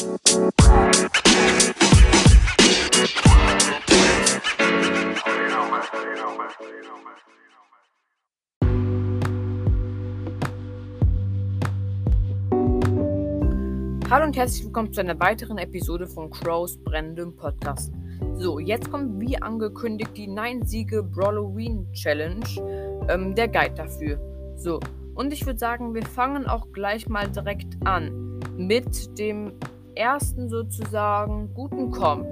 Hallo und herzlich willkommen zu einer weiteren Episode von Crows brennendem Podcast. So, jetzt kommt wie angekündigt die 9 Siege Brawloween Challenge, ähm, der Guide dafür. So, und ich würde sagen, wir fangen auch gleich mal direkt an mit dem ersten sozusagen guten Comp.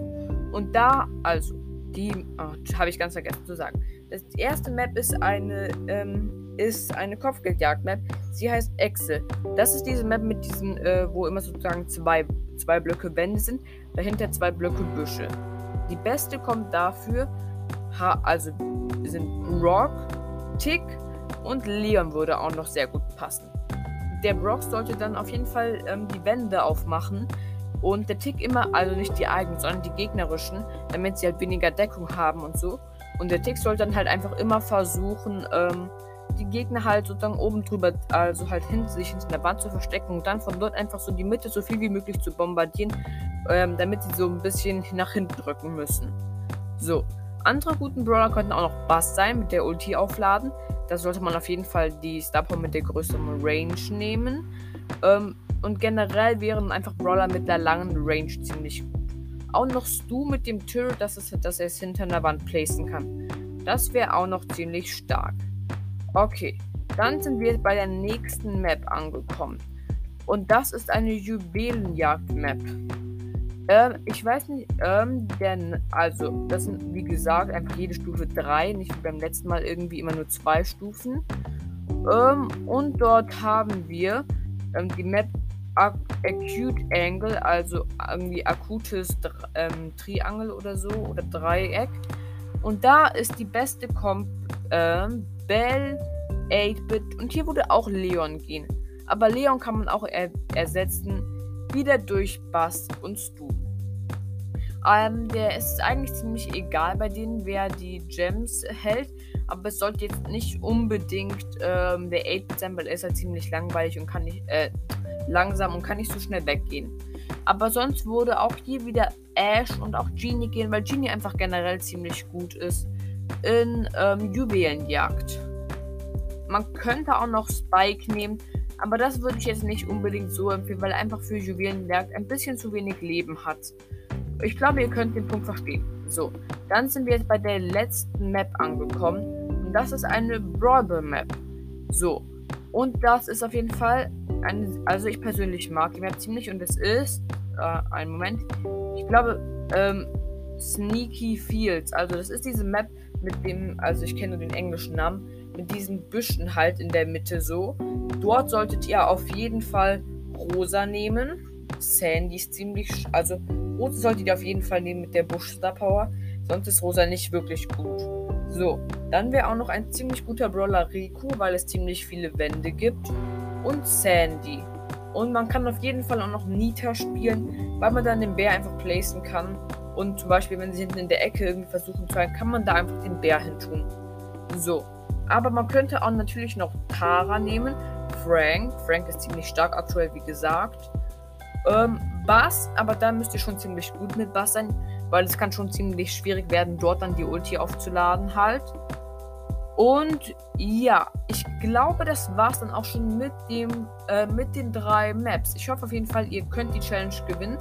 Und da, also, die, oh, habe ich ganz vergessen zu sagen. Das erste Map ist eine, ähm, ist eine Kopfgeldjagd-Map. Sie heißt Exe. Das ist diese Map mit diesen, äh, wo immer sozusagen zwei, zwei Blöcke Wände sind, dahinter zwei Blöcke Büsche. Die beste kommt dafür, ha, also sind Brock, Tick und Leon würde auch noch sehr gut passen. Der Brock sollte dann auf jeden Fall ähm, die Wände aufmachen und der Tick immer, also nicht die eigenen, sondern die gegnerischen, damit sie halt weniger Deckung haben und so. Und der Tick sollte dann halt einfach immer versuchen, ähm, die Gegner halt sozusagen oben drüber, also halt hinter sich hinter der Wand zu verstecken und dann von dort einfach so die Mitte so viel wie möglich zu bombardieren, ähm, damit sie so ein bisschen nach hinten drücken müssen. So. Andere guten Brawler könnten auch noch Bass sein, mit der Ulti aufladen. Da sollte man auf jeden Fall die Star mit der größeren Range nehmen. Ähm, und generell wären einfach Brawler mit der langen Range ziemlich gut. Auch noch Stu mit dem Turret, dass, es, dass er es hinter einer Wand placen kann. Das wäre auch noch ziemlich stark. Okay, dann sind wir bei der nächsten Map angekommen. Und das ist eine Juwelenjagd-Map. Ähm, ich weiß nicht, ähm, denn, also, das sind, wie gesagt, einfach jede Stufe 3, nicht wie beim letzten Mal irgendwie immer nur zwei Stufen. Ähm, und dort haben wir ähm, die Map Acute Angle, also irgendwie akutes ähm, Triangel oder so, oder Dreieck. Und da ist die beste Comp ähm, Bell, 8-Bit und hier würde auch Leon gehen. Aber Leon kann man auch er ersetzen, wieder durch Bass und Stu. Ähm, der ist eigentlich ziemlich egal bei denen, wer die Gems hält. Aber es sollte jetzt nicht unbedingt ähm, der 8-Bit sein, weil er ist halt ziemlich langweilig und kann nicht, äh, langsam und kann nicht so schnell weggehen. Aber sonst würde auch hier wieder Ash und auch Genie gehen, weil Genie einfach generell ziemlich gut ist in ähm, Juwelenjagd. Man könnte auch noch Spike nehmen, aber das würde ich jetzt nicht unbedingt so empfehlen, weil er einfach für Juwelenjagd ein bisschen zu wenig Leben hat. Ich glaube, ihr könnt den Punkt verstehen. So, dann sind wir jetzt bei der letzten Map angekommen. Und das ist eine Brawl Map. So, und das ist auf jeden Fall eine, also ich persönlich mag die Map ziemlich und es ist, äh, einen Moment, ich glaube, ähm, Sneaky Fields. Also das ist diese Map, mit dem, also ich kenne den englischen Namen, mit diesen Büschen halt in der Mitte so. Dort solltet ihr auf jeden Fall Rosa nehmen. Sandy ist ziemlich, also Rosa solltet ihr auf jeden Fall nehmen mit der Busch Star Power, sonst ist Rosa nicht wirklich gut. So, dann wäre auch noch ein ziemlich guter Brawler Riku, weil es ziemlich viele Wände gibt. Und Sandy. Und man kann auf jeden Fall auch noch Nita spielen, weil man dann den Bär einfach placen kann und zum Beispiel, wenn sie hinten in der Ecke irgendwie versuchen zu halten, kann man da einfach den Bär hin tun. So. Aber man könnte auch natürlich noch Tara nehmen. Frank. Frank ist ziemlich stark aktuell, wie gesagt. Ähm, Bass, aber da müsst ihr schon ziemlich gut mit Bass sein, weil es kann schon ziemlich schwierig werden, dort dann die Ulti aufzuladen halt. Und ja, ich glaube, das war's dann auch schon mit dem äh, mit den drei Maps. Ich hoffe auf jeden Fall, ihr könnt die Challenge gewinnen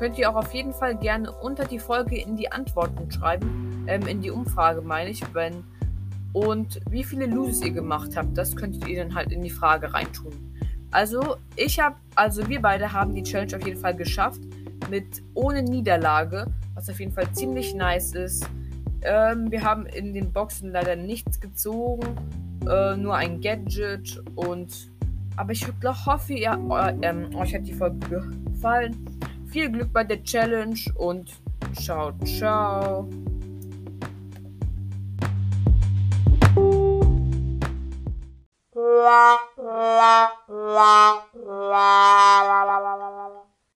könnt ihr auch auf jeden Fall gerne unter die Folge in die Antworten schreiben. Ähm, in die Umfrage meine ich, wenn. Und wie viele Loses ihr gemacht habt, das könntet ihr dann halt in die Frage reintun. Also, ich habe, also wir beide haben die Challenge auf jeden Fall geschafft. Mit ohne Niederlage, was auf jeden Fall ziemlich nice ist. Ähm, wir haben in den Boxen leider nichts gezogen. Äh, nur ein Gadget und. Aber ich hoffe, ihr, äh, euch hat die Folge gefallen. Viel Glück bei der Challenge und ciao, ciao.